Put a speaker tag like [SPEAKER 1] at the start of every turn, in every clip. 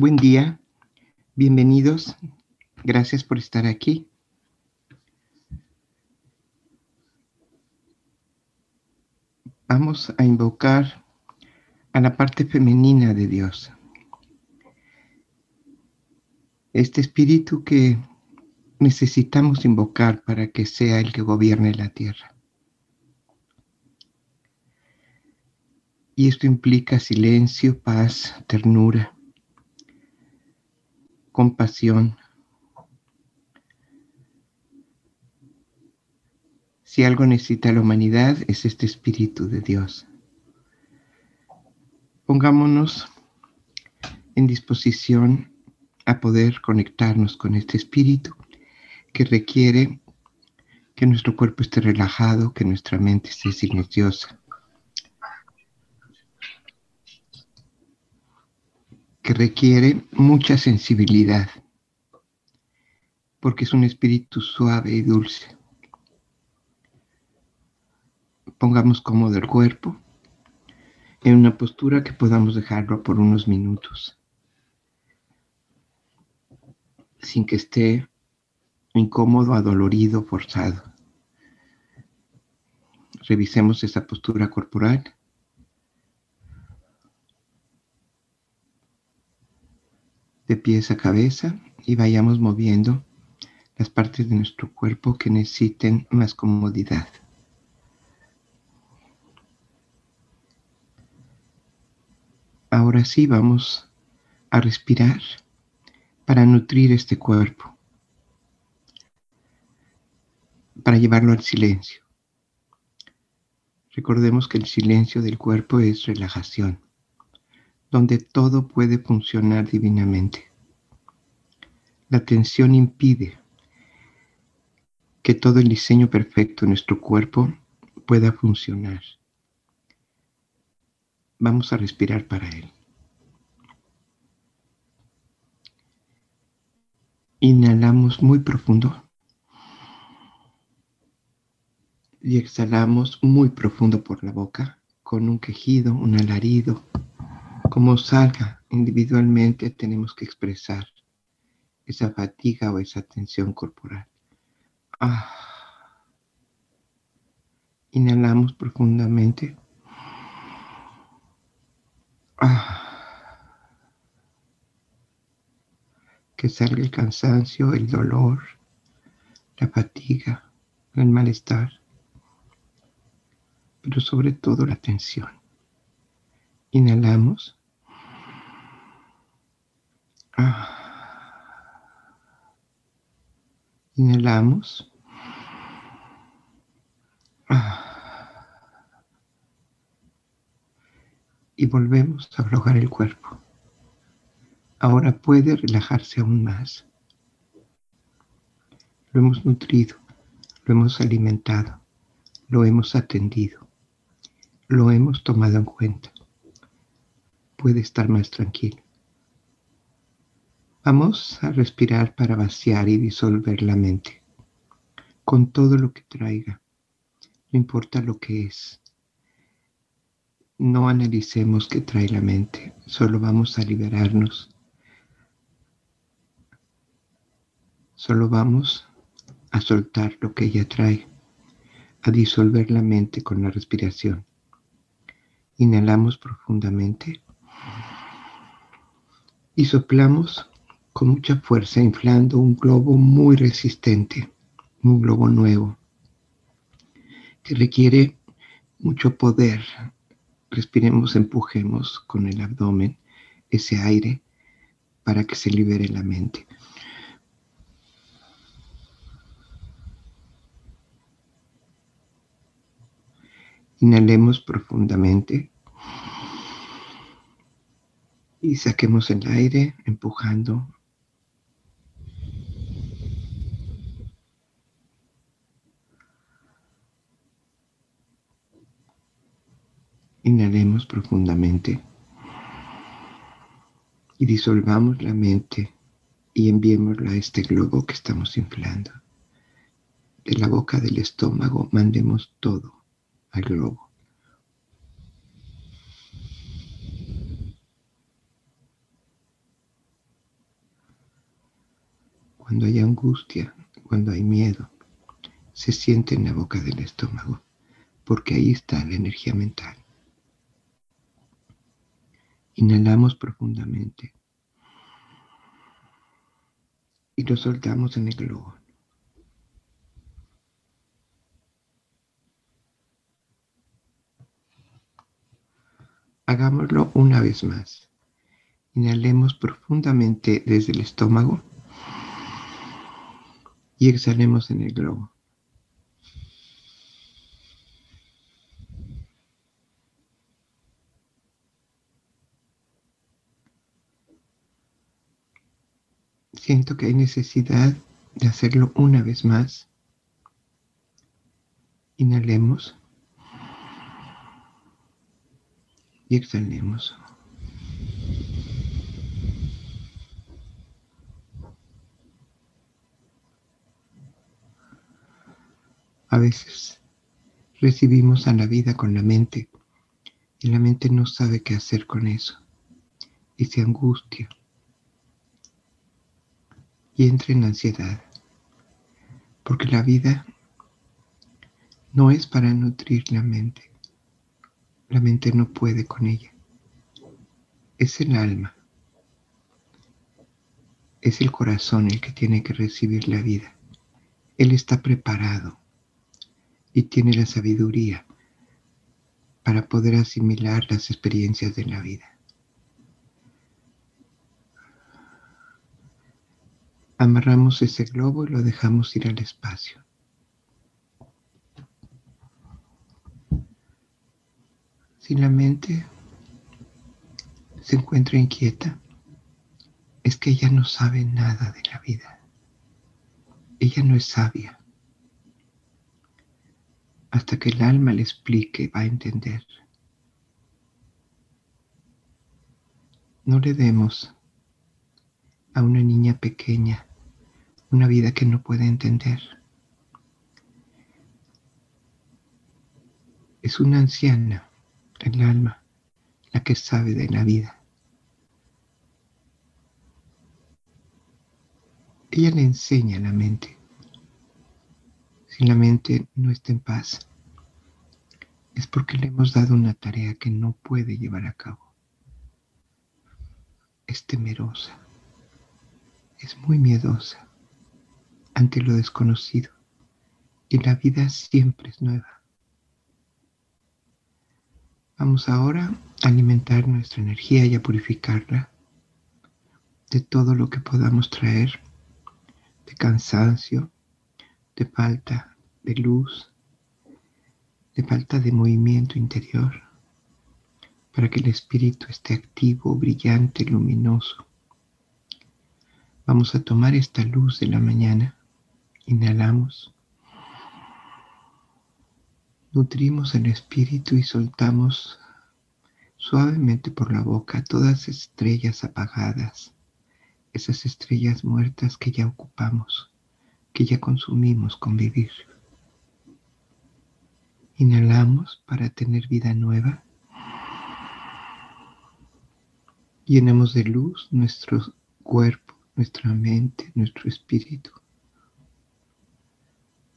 [SPEAKER 1] Buen día, bienvenidos, gracias por estar aquí. Vamos a invocar a la parte femenina de Dios. Este espíritu que necesitamos invocar para que sea el que gobierne la tierra. Y esto implica silencio, paz, ternura, compasión. Si algo necesita la humanidad es este Espíritu de Dios. Pongámonos en disposición a poder conectarnos con este Espíritu que requiere que nuestro cuerpo esté relajado, que nuestra mente esté silenciosa que requiere mucha sensibilidad, porque es un espíritu suave y dulce. Pongamos cómodo el cuerpo en una postura que podamos dejarlo por unos minutos, sin que esté incómodo, adolorido, forzado. Revisemos esa postura corporal de pies a cabeza y vayamos moviendo las partes de nuestro cuerpo que necesiten más comodidad. Ahora sí vamos a respirar para nutrir este cuerpo, para llevarlo al silencio. Recordemos que el silencio del cuerpo es relajación donde todo puede funcionar divinamente. La tensión impide que todo el diseño perfecto de nuestro cuerpo pueda funcionar. Vamos a respirar para él. Inhalamos muy profundo y exhalamos muy profundo por la boca con un quejido, un alarido como salga individualmente, tenemos que expresar esa fatiga o esa tensión corporal. Ah. Inhalamos profundamente. Ah. Que salga el cansancio, el dolor, la fatiga, el malestar, pero sobre todo la tensión. Inhalamos. Inhalamos. Y volvemos a aflojar el cuerpo. Ahora puede relajarse aún más. Lo hemos nutrido, lo hemos alimentado, lo hemos atendido, lo hemos tomado en cuenta. Puede estar más tranquilo. Vamos a respirar para vaciar y disolver la mente con todo lo que traiga. No importa lo que es. No analicemos qué trae la mente, solo vamos a liberarnos. Solo vamos a soltar lo que ella trae, a disolver la mente con la respiración. Inhalamos profundamente y soplamos con mucha fuerza inflando un globo muy resistente, un globo nuevo, que requiere mucho poder. Respiremos, empujemos con el abdomen ese aire para que se libere la mente. Inhalemos profundamente y saquemos el aire empujando. Inhalemos profundamente y disolvamos la mente y enviémosla a este globo que estamos inflando. De la boca del estómago mandemos todo al globo. cuando hay angustia, cuando hay miedo, se siente en la boca del estómago, porque ahí está la energía mental. Inhalamos profundamente y lo soltamos en el globo. Hagámoslo una vez más. Inhalemos profundamente desde el estómago y exhalemos en el globo. Siento que hay necesidad de hacerlo una vez más. Inhalemos y exhalemos. A veces recibimos a la vida con la mente y la mente no sabe qué hacer con eso y se angustia y entra en ansiedad porque la vida no es para nutrir la mente. La mente no puede con ella. Es el alma. Es el corazón el que tiene que recibir la vida. Él está preparado y tiene la sabiduría para poder asimilar las experiencias de la vida. Amarramos ese globo y lo dejamos ir al espacio. Si la mente se encuentra inquieta, es que ella no sabe nada de la vida. Ella no es sabia hasta que el alma le explique, va a entender. No le demos a una niña pequeña una vida que no puede entender. Es una anciana, el alma, la que sabe de la vida. Ella le enseña a la mente si la mente no está en paz, es porque le hemos dado una tarea que no puede llevar a cabo. Es temerosa, es muy miedosa ante lo desconocido y la vida siempre es nueva. Vamos ahora a alimentar nuestra energía y a purificarla de todo lo que podamos traer, de cansancio, de falta de luz, de falta de movimiento interior, para que el espíritu esté activo, brillante, luminoso. Vamos a tomar esta luz de la mañana, inhalamos, nutrimos el espíritu y soltamos suavemente por la boca todas estrellas apagadas, esas estrellas muertas que ya ocupamos, que ya consumimos con vivir. Inhalamos para tener vida nueva. Llenamos de luz nuestro cuerpo, nuestra mente, nuestro espíritu.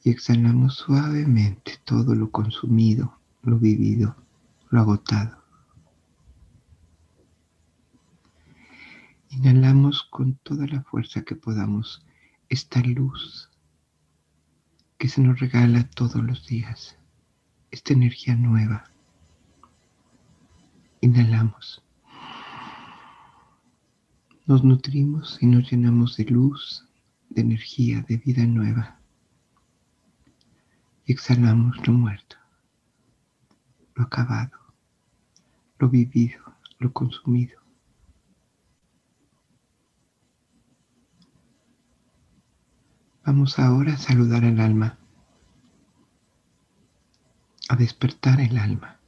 [SPEAKER 1] Y exhalamos suavemente todo lo consumido, lo vivido, lo agotado. Inhalamos con toda la fuerza que podamos esta luz que se nos regala todos los días esta energía nueva. Inhalamos. Nos nutrimos y nos llenamos de luz, de energía, de vida nueva. Exhalamos lo muerto, lo acabado, lo vivido, lo consumido. Vamos ahora a saludar al alma a despertar el alma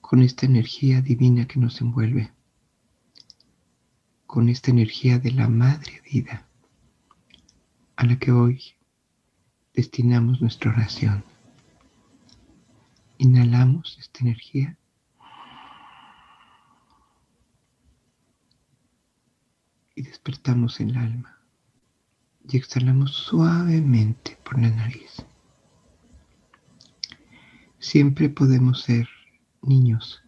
[SPEAKER 1] con esta energía divina que nos envuelve, con esta energía de la Madre Vida a la que hoy destinamos nuestra oración. Inhalamos esta energía y despertamos el alma y exhalamos suavemente por la nariz. Siempre podemos ser niños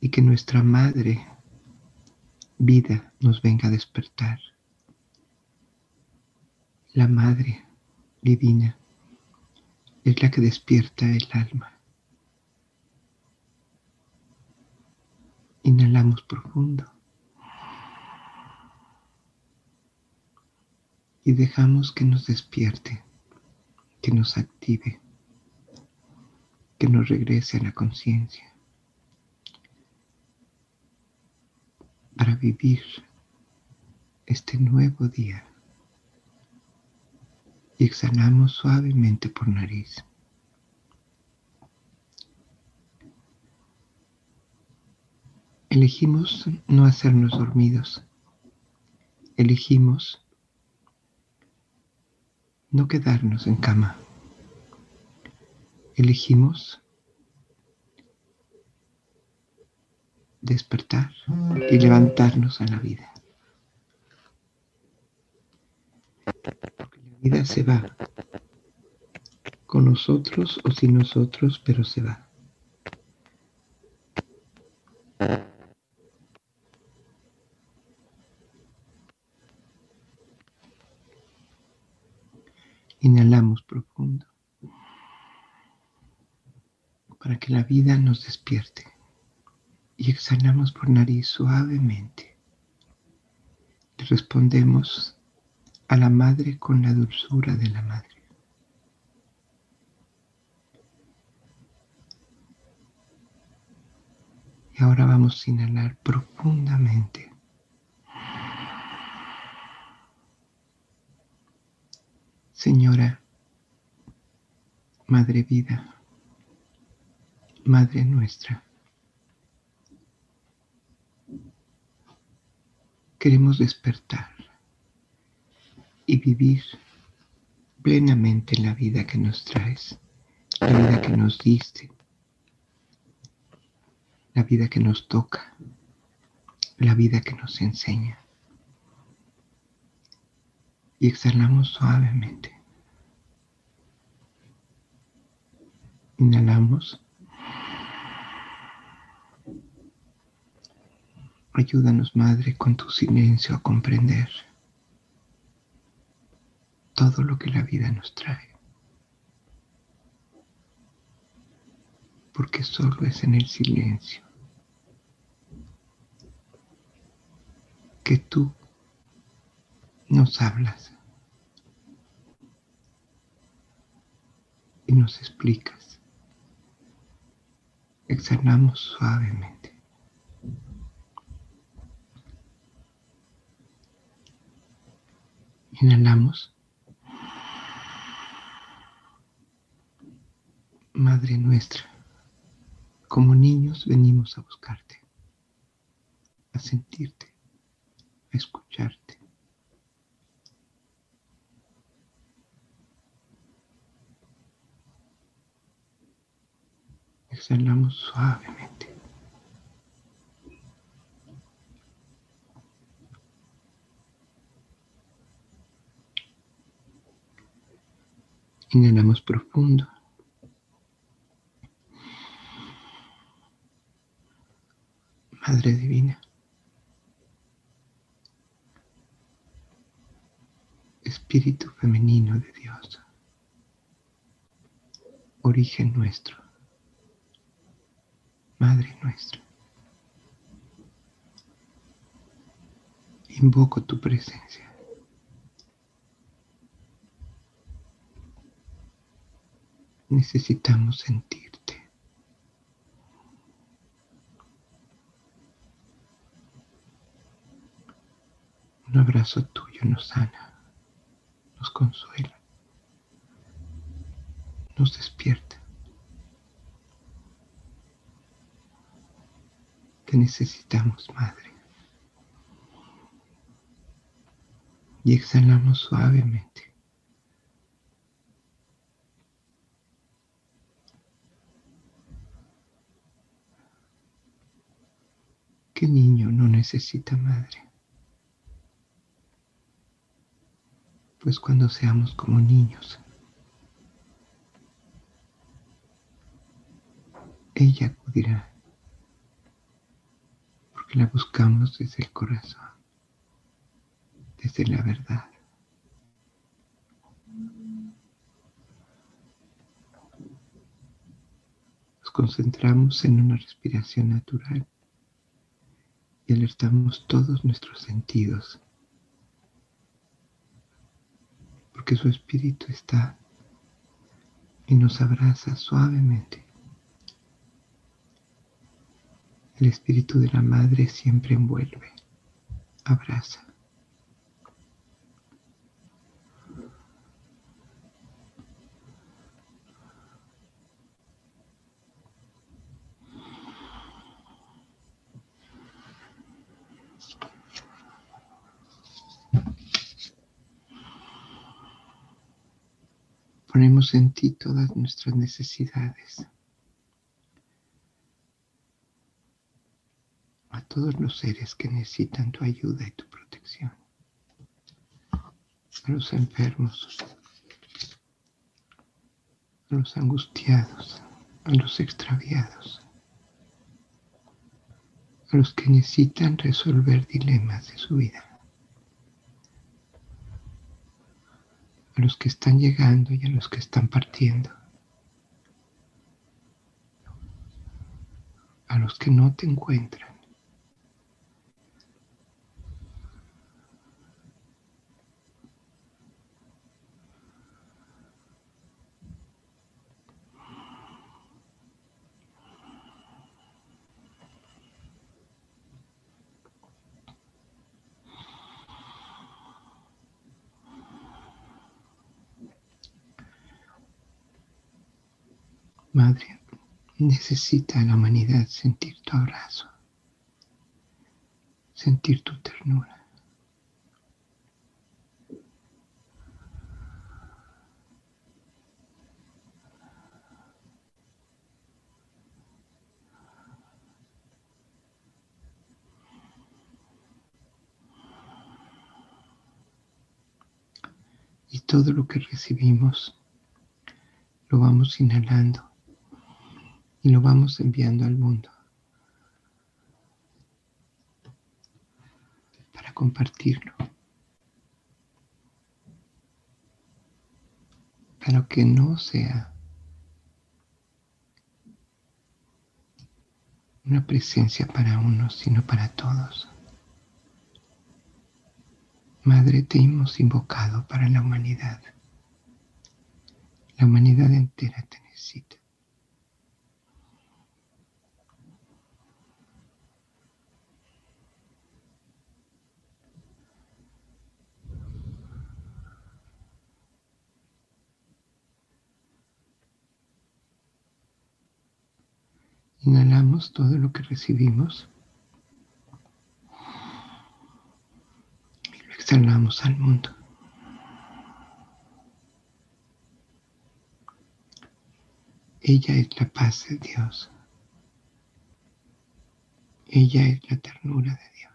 [SPEAKER 1] y que nuestra madre vida nos venga a despertar. La madre divina es la que despierta el alma. Inhalamos profundo. Y dejamos que nos despierte, que nos active, que nos regrese a la conciencia para vivir este nuevo día. Y exhalamos suavemente por nariz. Elegimos no hacernos dormidos. Elegimos no quedarnos en cama. Elegimos despertar y levantarnos a la vida. Vida se va con nosotros o sin nosotros, pero se va. Inhalamos profundo para que la vida nos despierte y exhalamos por nariz suavemente. Respondemos a la madre con la dulzura de la madre. Y ahora vamos a inhalar profundamente. Señora, Madre Vida, Madre nuestra, queremos despertar y vivir plenamente la vida que nos traes, la vida que nos diste, la vida que nos toca, la vida que nos enseña. Y exhalamos suavemente. Inhalamos. Ayúdanos, Madre, con tu silencio a comprender todo lo que la vida nos trae. Porque solo es en el silencio que tú nos hablas y nos explicas. Exhalamos suavemente. Inhalamos. Madre nuestra, como niños venimos a buscarte, a sentirte, a escucharte. Exhalamos suavemente. Inhalamos profundo. Madre Divina. Espíritu femenino de Dios. Origen nuestro. Madre nuestra. Invoco tu presencia. Necesitamos sentirte. Un abrazo tuyo nos sana, nos consuela, nos despierta. necesitamos, Madre. Y exhalamos suavemente. ¿Qué niño no necesita madre? Después cuando seamos como niños, ella acudirá, porque la buscamos desde el corazón, desde la verdad. Nos concentramos en una respiración natural y alertamos todos nuestros sentidos, porque su espíritu está y nos abraza suavemente. El espíritu de la madre siempre envuelve, abraza. Ponemos en ti todas nuestras necesidades. A todos los seres que necesitan tu ayuda y tu protección. A los enfermos. A los angustiados. A los extraviados. A los que necesitan resolver dilemas de su vida. A los que están llegando y a los que están partiendo, a los que no te encuentran. Madre, necesita la humanidad sentir tu abrazo, sentir tu ternura. Y todo lo que recibimos lo vamos inhalando y lo vamos enviando al mundo para compartirlo, para que no sea una presencia para unos, sino para todos. Madre, te hemos invocado para la humanidad. La humanidad entera te necesita. Inhalamos todo lo que recibimos y lo exhalamos al mundo. Ella es la paz de Dios. Ella es la ternura de Dios.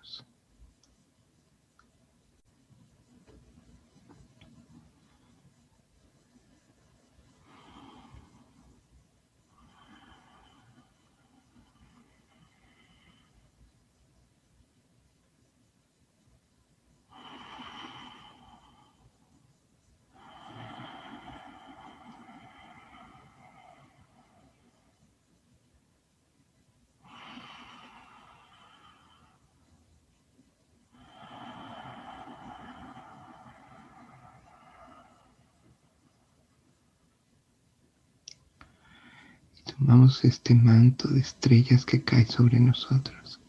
[SPEAKER 1] Tomamos este manto de estrellas que cae sobre nosotros.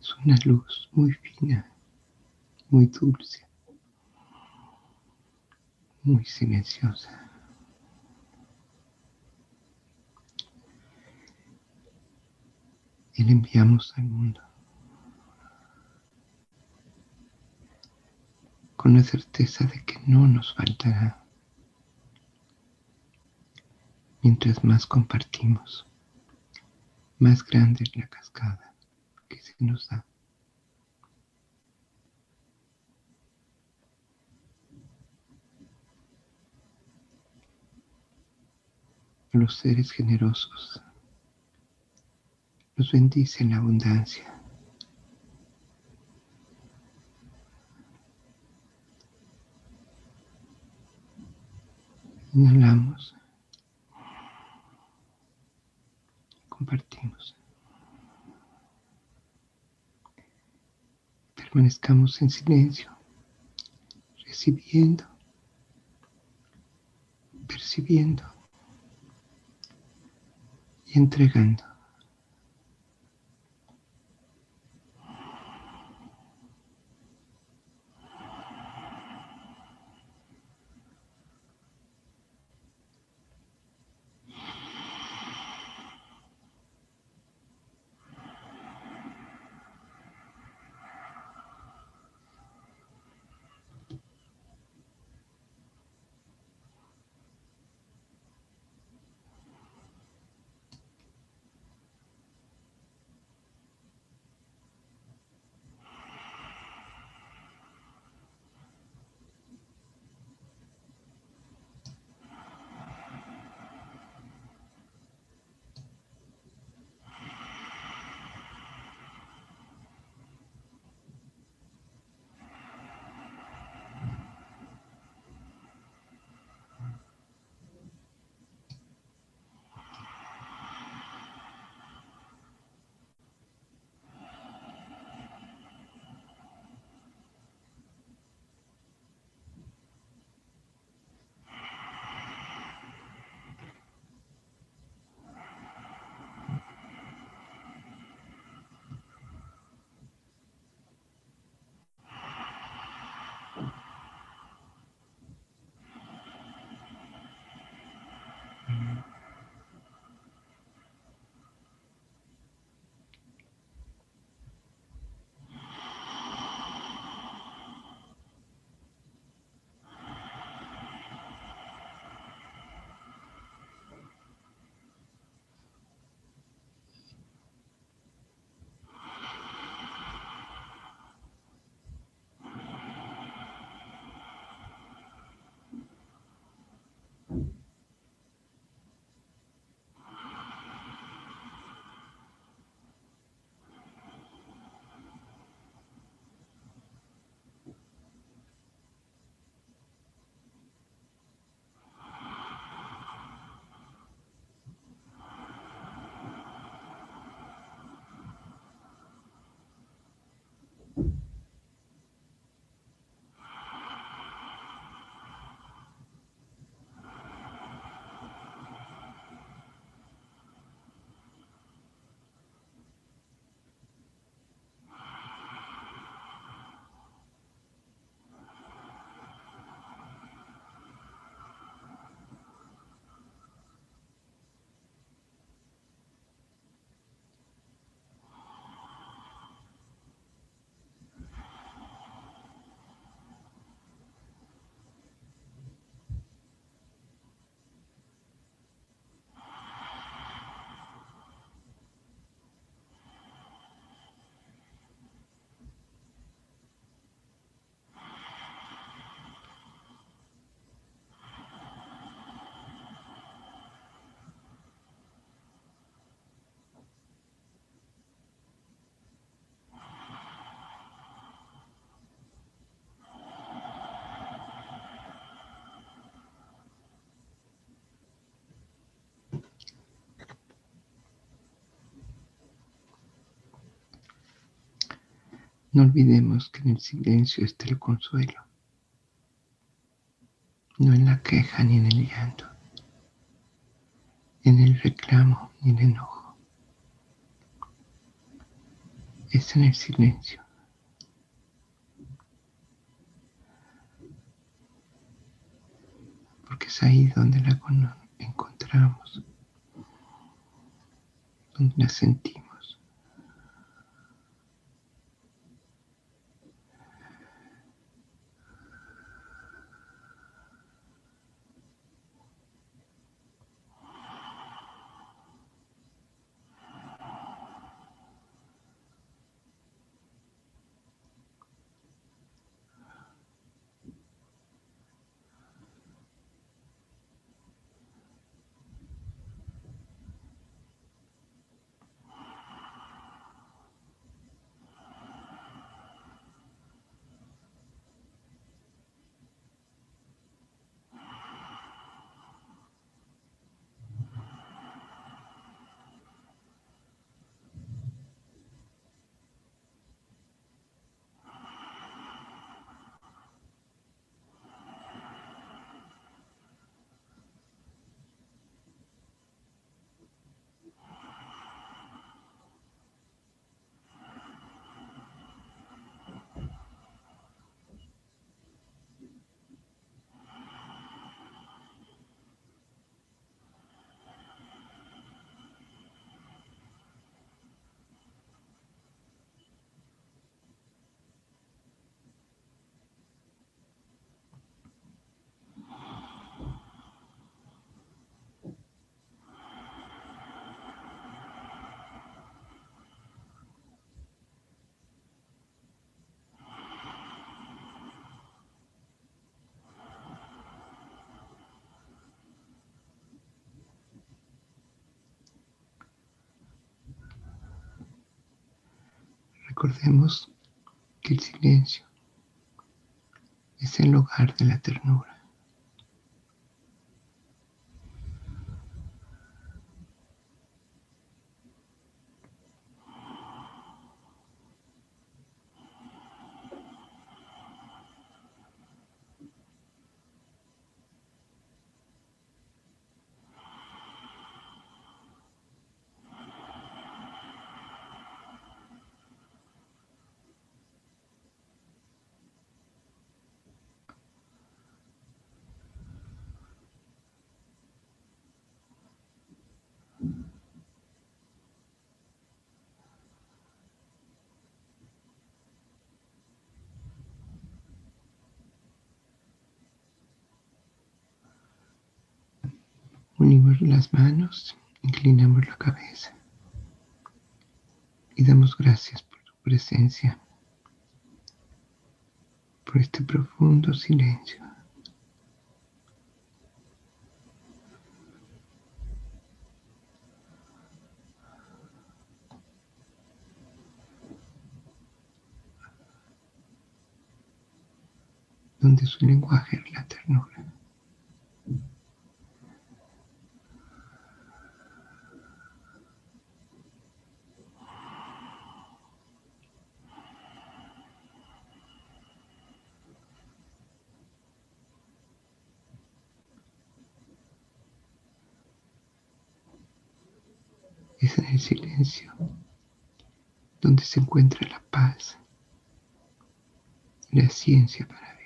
[SPEAKER 1] Es una luz muy fina, muy dulce, muy silenciosa. Y la enviamos al mundo con la certeza de que no nos faltará Mientras más compartimos, más grande es la cascada que se nos da. Los seres generosos los bendice en la abundancia. Inhalamos Compartimos. Permanezcamos en silencio, recibiendo, percibiendo y entregando. No olvidemos que en el silencio está el consuelo, no en la queja ni en el llanto, en el reclamo ni en el enojo. Es en el silencio. Porque es ahí donde la encontramos, donde la sentimos. Recordemos que el silencio es el hogar de la ternura. Unimos las manos, inclinamos la cabeza y damos gracias por tu presencia, por este profundo silencio. donde su lenguaje es la ternura. Es en el silencio donde se encuentra la paz, la ciencia para vivir.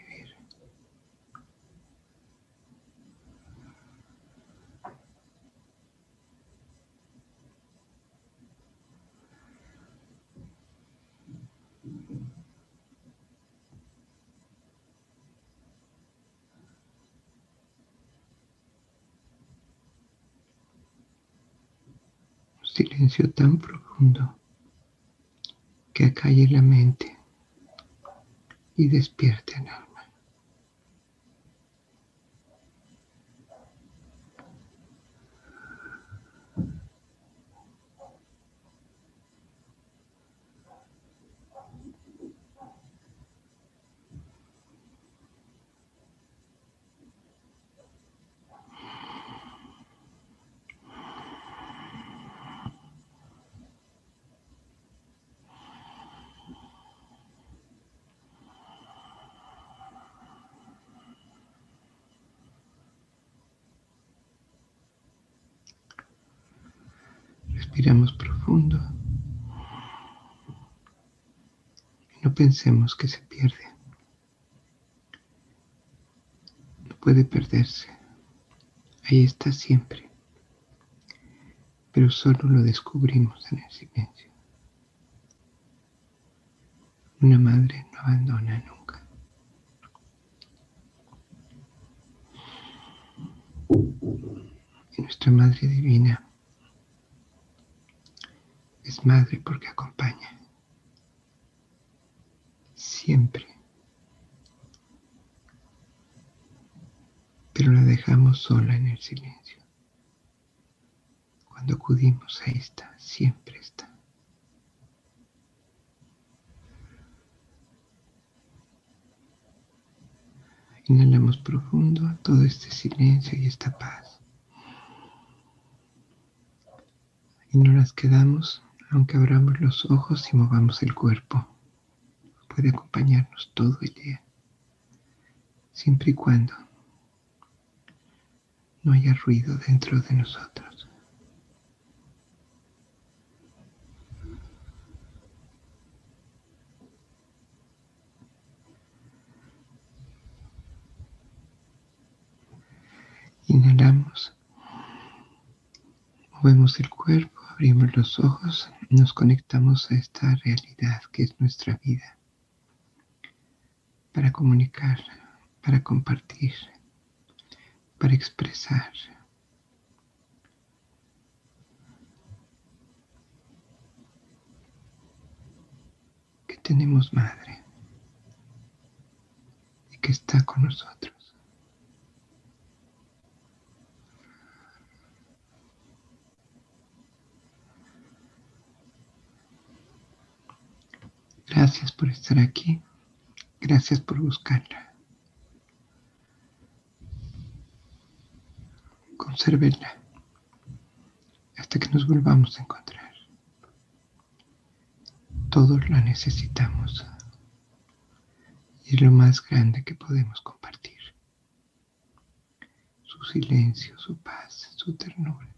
[SPEAKER 1] Silencio tan profundo que acalle la mente y despierte Respiramos profundo. Y no pensemos que se pierde. No puede perderse. Ahí está siempre. Pero solo lo descubrimos en el silencio. Una madre no abandona nunca. Y nuestra Madre Divina madre porque acompaña. Siempre. Pero la dejamos sola en el silencio. Cuando acudimos, ahí está, siempre está. Inhalamos profundo todo este silencio y esta paz. Y no las quedamos aunque abramos los ojos y movamos el cuerpo, puede acompañarnos todo el día, siempre y cuando no haya ruido dentro de nosotros. Inhalamos, movemos el cuerpo abrimos los ojos, nos conectamos a esta realidad que es nuestra vida, para comunicar, para compartir, para expresar. Que tenemos madre y que está con nosotros. Gracias por estar aquí. Gracias por buscarla. Consérvenla hasta que nos volvamos a encontrar. Todos la necesitamos y es lo más grande que podemos compartir. Su silencio, su paz, su ternura.